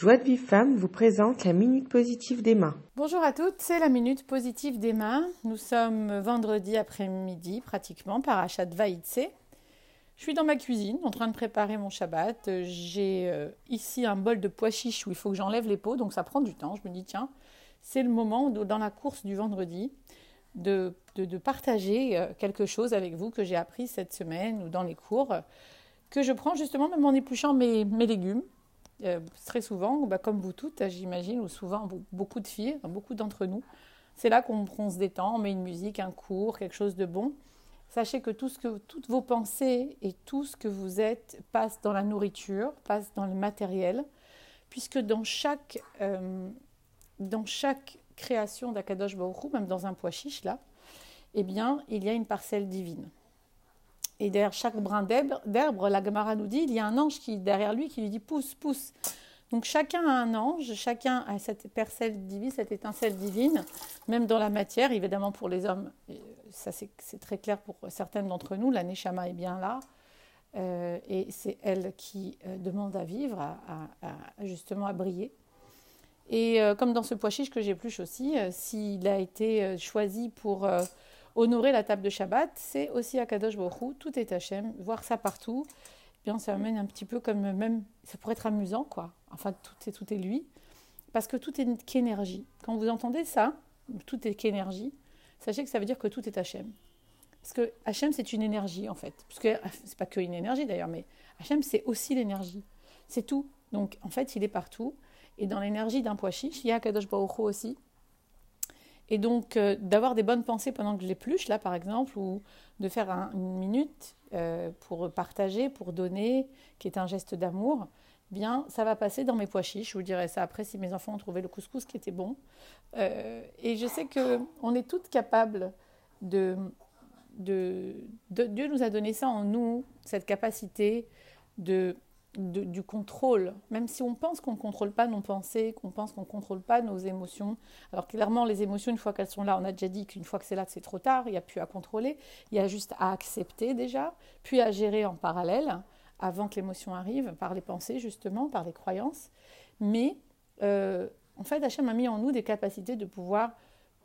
Joie de Vive Femme vous présente la Minute Positive d'Emma. Bonjour à toutes, c'est la Minute Positive d'Emma. Nous sommes vendredi après-midi, pratiquement, par achat de Vaïtse. Je suis dans ma cuisine en train de préparer mon Shabbat. J'ai euh, ici un bol de pois chiches où il faut que j'enlève les peaux, donc ça prend du temps. Je me dis, tiens, c'est le moment dans la course du vendredi de, partager euh, quelque chose avec vous que j'ai appris cette semaine ou dans les cours, que je prends justement même en épluchant mes légumes. Euh, très souvent, bah, comme vous toutes, j'imagine, ou souvent beaucoup de filles, beaucoup d'entre nous, c'est là qu'on se détend, on met une musique, un cours, quelque chose de bon. Sachez que, tout ce que toutes vos pensées et tout ce que vous êtes passe dans la nourriture, passe dans le matériel, puisque dans chaque, euh, dans chaque création d'Akadosh Baruch même dans un pois chiche là, eh bien, il y a une parcelle divine. Et derrière chaque brin d'herbe, la Gemara nous dit, il y a un ange qui derrière lui qui lui dit pousse, pousse. Donc chacun a un ange, chacun a cette parcelle divine, cette étincelle divine, même dans la matière, évidemment pour les hommes, ça c'est très clair pour certaines d'entre nous, la Neshama est bien là, euh, et c'est elle qui euh, demande à vivre, à, justement à briller. Et euh, comme dans ce pois chiche que j'épluche aussi, s'il a été choisi pour honorer la table de Shabbat, c'est aussi à Kadosh Baruch tout est Hachem, voir ça partout, bien ça amène un petit peu comme même, ça pourrait être amusant quoi, enfin tout est, tout est lui, parce que tout est qu'énergie. Quand vous entendez ça, tout est qu'énergie, sachez que ça veut dire que tout est Hachem. Parce que Hachem, c'est une énergie, en fait. Parce que c'est pas qu'une énergie, d'ailleurs, mais Hachem, c'est aussi l'énergie. C'est tout. Donc, en fait, il est partout. Et dans l'énergie d'un pois chiche, il y a Kadosh Baruch aussi. Et donc, euh, d'avoir des bonnes pensées pendant que je l'épluche, là, par exemple, ou de faire une minute euh, pour partager, pour donner, qui est un geste d'amour, bien, ça va passer dans mes pois chiches. Je vous dirai ça après si mes enfants ont trouvé le couscous qui était bon. Euh, et je sais qu'on est toutes capables de, de, Dieu nous a donné ça en nous, cette capacité de, du contrôle. Même si on pense qu'on ne contrôle pas nos pensées, qu'on pense qu'on ne contrôle pas nos émotions. Alors clairement, les émotions, une fois qu'elles sont là, on a déjà dit qu'une fois que c'est là, c'est trop tard, il n'y a plus à contrôler. Il y a juste à accepter déjà, puis à gérer en parallèle avant que l'émotion arrive, par les pensées justement, par les croyances. Mais euh, en fait, Hachem a mis en nous des capacités de pouvoir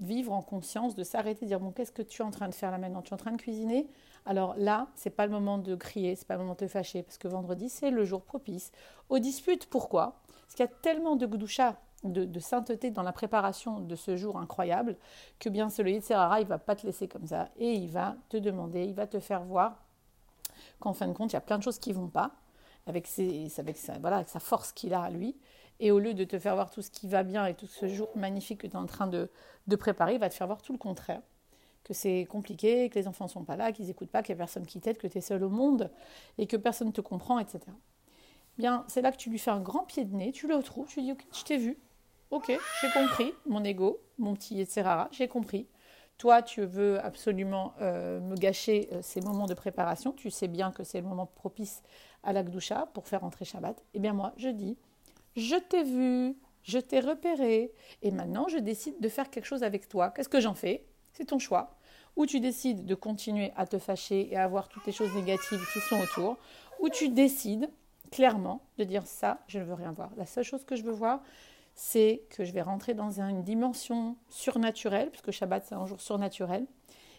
vivre en conscience, de s'arrêter, de dire bon, qu'est-ce que tu es en train de faire là maintenant? Tu es en train de cuisiner? Alors là, c'est pas le moment de crier, c'est pas le moment de te fâcher, parce que vendredi, c'est le jour propice aux disputes. Pourquoi? Parce qu'il y a tellement de gdoucha, de, sainteté dans la préparation de ce jour incroyable, que bien ce le Yitzhara, il va pas te laisser comme ça, et il va te demander, il va te faire voir qu'en fin de compte, il y a plein de choses qui vont pas, avec, avec, sa, voilà, avec sa force qu'il a à lui. Et au lieu de te faire voir tout ce qui va bien et tout ce jour magnifique que tu es en train de, préparer, il va te faire voir tout le contraire. Que c'est compliqué, que les enfants ne sont pas là, qu'ils n'écoutent pas, qu'il n'y a personne qui t'aide, que tu es seul au monde et que personne ne te comprend, etc. Bien, c'est là que tu lui fais un grand pied de nez, tu le retrouves, tu lui dis Ok, je t'ai vu, ok, j'ai compris, mon ego, mon petit etc. j'ai compris. Toi, tu veux absolument euh, me gâcher euh, ces moments de préparation. Tu sais bien que c'est le moment propice à la pour faire entrer Shabbat. Eh bien, moi, je dis Je t'ai vu, je t'ai repéré, et maintenant, je décide de faire quelque chose avec toi. Qu'est-ce que j'en fais? C'est ton choix. Ou tu décides de continuer à te fâcher et à avoir toutes les choses négatives qui sont autour, ou tu décides clairement de dire ça, je ne veux rien voir. La seule chose que je veux voir, c'est que je vais rentrer dans une dimension surnaturelle, puisque Shabbat c'est un jour surnaturel,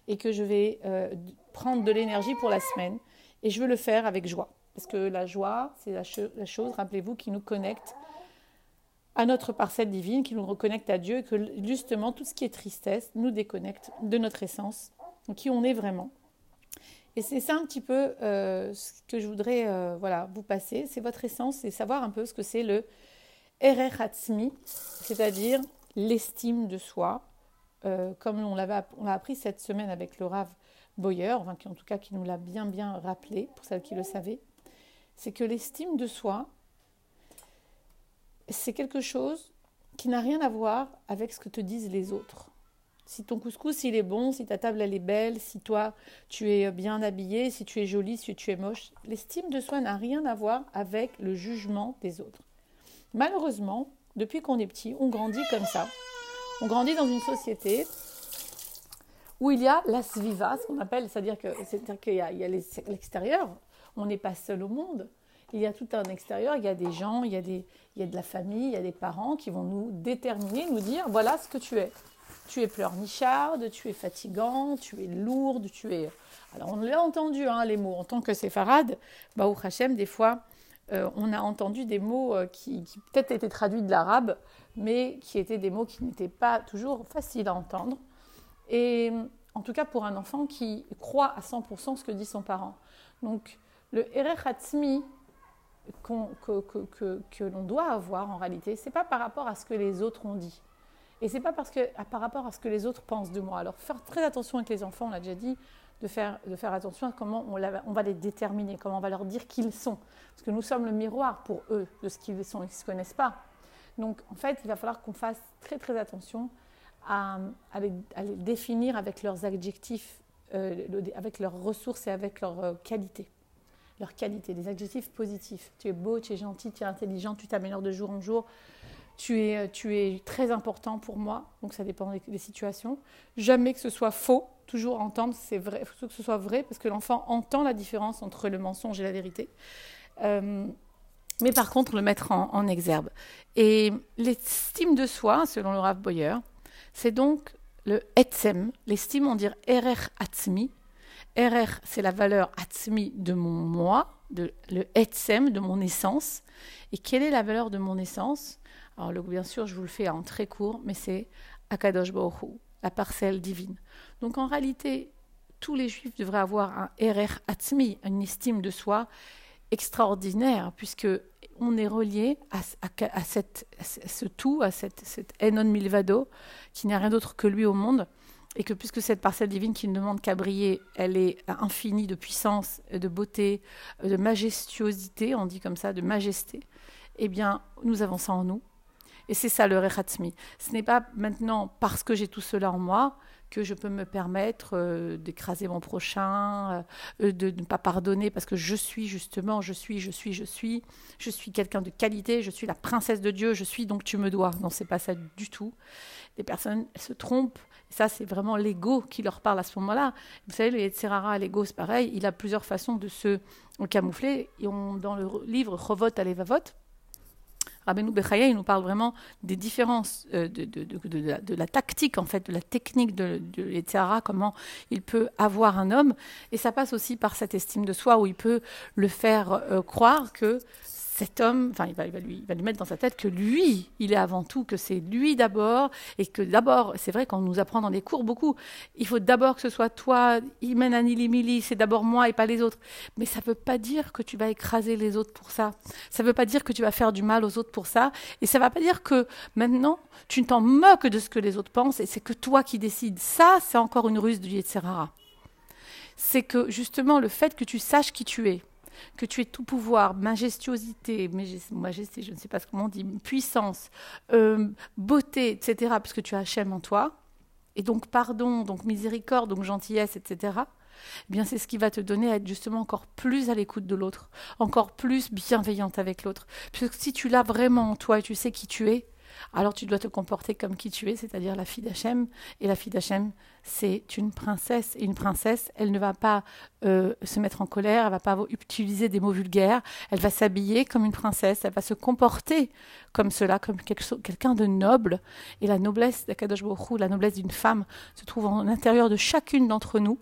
et que je vais euh, prendre de l'énergie pour la semaine, et je veux le faire avec joie. Parce que la joie, c'est la, chose, rappelez-vous, qui nous connecte à notre parcelle divine, qui nous reconnecte à Dieu, et que justement tout ce qui est tristesse nous déconnecte de notre essence, qui on est vraiment. Et c'est ça un petit peu euh, ce que je voudrais euh, voilà, vous passer, c'est votre essence, et savoir un peu ce que c'est le Erechatzmi, c'est-à-dire l'estime de soi, euh, comme on l'a appris cette semaine avec le Rav Boyer, qui, en tout cas qui nous l'a bien bien rappelé, pour celles qui le savaient, c'est que l'estime de soi, c'est quelque chose qui n'a rien à voir avec ce que te disent les autres. Si ton couscous il est bon, si ta table elle est belle, si toi tu es bien habillé, si tu es jolie, si tu es moche, l'estime de soi n'a rien à voir avec le jugement des autres. Malheureusement, depuis qu'on est petit, on grandit comme ça. On grandit dans une société où il y a la sviva, ce qu'on appelle, c'est-à-dire qu'il y a, l'extérieur, on n'est pas seul au monde. il y a tout un extérieur, il y a des gens, il y a, des, il y a de la famille, il y a des parents qui vont nous déterminer, nous dire voilà ce que tu es. Tu es pleurnicharde, tu es fatigant, tu es lourde, tu es. Alors on l'a entendu, hein, les mots. En tant que séfarade, Baou Hachem, des fois, euh, on a entendu des mots euh, qui, qui peut-être étaient traduits de l'arabe, mais qui étaient des mots qui n'étaient pas toujours faciles à entendre. Et en tout cas pour un enfant qui croit à 100% ce que dit son parent. Donc le Erech que, l'on doit avoir en réalité, c'est pas par rapport à ce que les autres ont dit. Et c'est pas parce que, par rapport à ce que les autres pensent de moi. Alors faire très attention avec les enfants, on l'a déjà dit, de faire, de faire attention à comment on, va les déterminer, comment on va leur dire qui ils sont. Parce que nous sommes le miroir pour eux de ce qu'ils sont, ils ne se connaissent pas. Donc en fait, il va falloir qu'on fasse très très attention à, à, les, définir avec leurs adjectifs, euh, avec leurs ressources et avec leurs euh, qualités. Leurs qualités, des adjectifs positifs. Tu es beau, tu es gentil, tu es intelligent, tu t'améliores de jour en jour. Tu es, euh, tu es très important pour moi, donc ça dépend des, situations. Jamais que ce soit faux, toujours entendre, c'est vrai, faut que ce soit vrai, parce que l'enfant entend la différence entre le mensonge et la vérité. Euh, mais par contre, le mettre en, exergue. Et l'estime de soi, selon le Rav Boyer, c'est donc le etzem, l'estime, on dit erer atzmi. Erer, c'est la valeur atzmi de mon moi, de, le etzem, de mon essence. Et quelle est la valeur de mon essence? Alors, bien sûr, je vous le fais en très court, mais c'est Akadosh Baruch la parcelle divine. Donc, en réalité, tous les juifs devraient avoir un erer atzmi, une estime de soi extraordinaire, puisque on est relié à, cette, ce tout, à cette, cette Enon Milvado, qui n'est rien d'autre que lui au monde, et que puisque cette parcelle divine qui ne demande qu'à briller, elle est infinie de puissance, de beauté, de majestuosité, on dit comme ça, de majesté, eh bien, nous avons ça en nous. Et c'est ça le Rechatzmi. Ce n'est pas maintenant parce que j'ai tout cela en moi que je peux me permettre euh, d'écraser mon prochain, euh, de ne pas pardonner parce que je suis justement, je suis, je suis, je suis, je suis quelqu'un de qualité, je suis la princesse de Dieu, je suis donc tu me dois. Non, c'est pas ça du tout. Les personnes se trompent. ça, c'est vraiment l'ego qui leur parle à ce moment-là. Vous savez, le Yetzerara, l'ego, c'est pareil. Il a plusieurs façons de se camoufler. Et on, dans le livre Chovot Alevavot, Rabbeinu Bechaya, il nous parle vraiment des différences euh, de, de, la, tactique, en fait, de la technique de, de comment il peut avoir un homme. Et ça passe aussi par cette estime de soi où il peut le faire euh, croire que cet homme, enfin, il va, lui, va lui mettre dans sa tête que lui, il est avant tout, que c'est lui d'abord, et que d'abord, c'est vrai qu'on nous apprend dans les cours beaucoup, il faut d'abord que ce soit toi, Imen Anilimili, c'est d'abord moi et pas les autres. Mais ça ne veut pas dire que tu vas écraser les autres pour ça. Ça ne veut pas dire que tu vas faire du mal aux autres pour ça. Et ça ne va pas dire que maintenant, tu ne t'en moques de ce que les autres pensent et c'est que toi qui décides. Ça, c'est encore une ruse du Yetzerara. C'est que justement, le fait que tu saches qui tu es, que tu es tout pouvoir, majestuosité, majesté, je ne sais pas comment on dit, puissance, euh, beauté, etc., parce que tu as Hachem en toi, et donc pardon, donc miséricorde, donc gentillesse, etc., eh bien c'est ce qui va te donner à être justement encore plus à l'écoute de l'autre, encore plus bienveillante avec l'autre. Puisque si tu l'as vraiment en toi et tu sais qui tu es, alors tu dois te comporter comme qui tu es, c'est-à-dire la fille d'Hachem. Et la fille d'Hachem, c'est une princesse. Et une princesse, elle ne va pas euh, se mettre en colère, elle va pas utiliser des mots vulgaires, elle va s'habiller comme une princesse, elle va se comporter comme cela, comme quelqu'un de noble. Et la noblesse d'Akadosh la noblesse d'une femme, se trouve en l'intérieur de chacune d'entre nous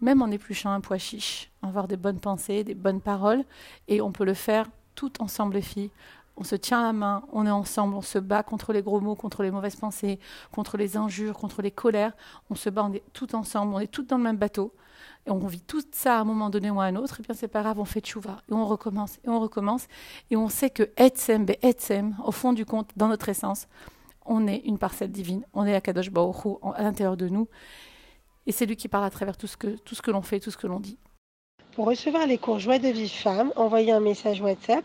même en épluchant un pois chiche, avoir des bonnes pensées, des bonnes paroles, et on peut le faire tout ensemble les filles, on se tient la main, on est ensemble, on se bat contre les gros mots, contre les mauvaises pensées, contre les injures, contre les colères. On se bat, on est tout ensemble, on est tous dans le même bateau. Et on vit tout ça à un moment donné ou à un autre, et bien c'est pas grave, on fait tchouva. Et on recommence, et on recommence. Et on sait que Etsem, Etsem, au fond du compte, dans notre essence, on est une parcelle divine, on est à Kadosh Baruch à l'intérieur de nous. Et c'est lui qui parle à travers tout ce que, tout ce que l'on fait, tout ce que l'on dit. Pour recevoir les cours Joie de vie femme, envoyez un message WhatsApp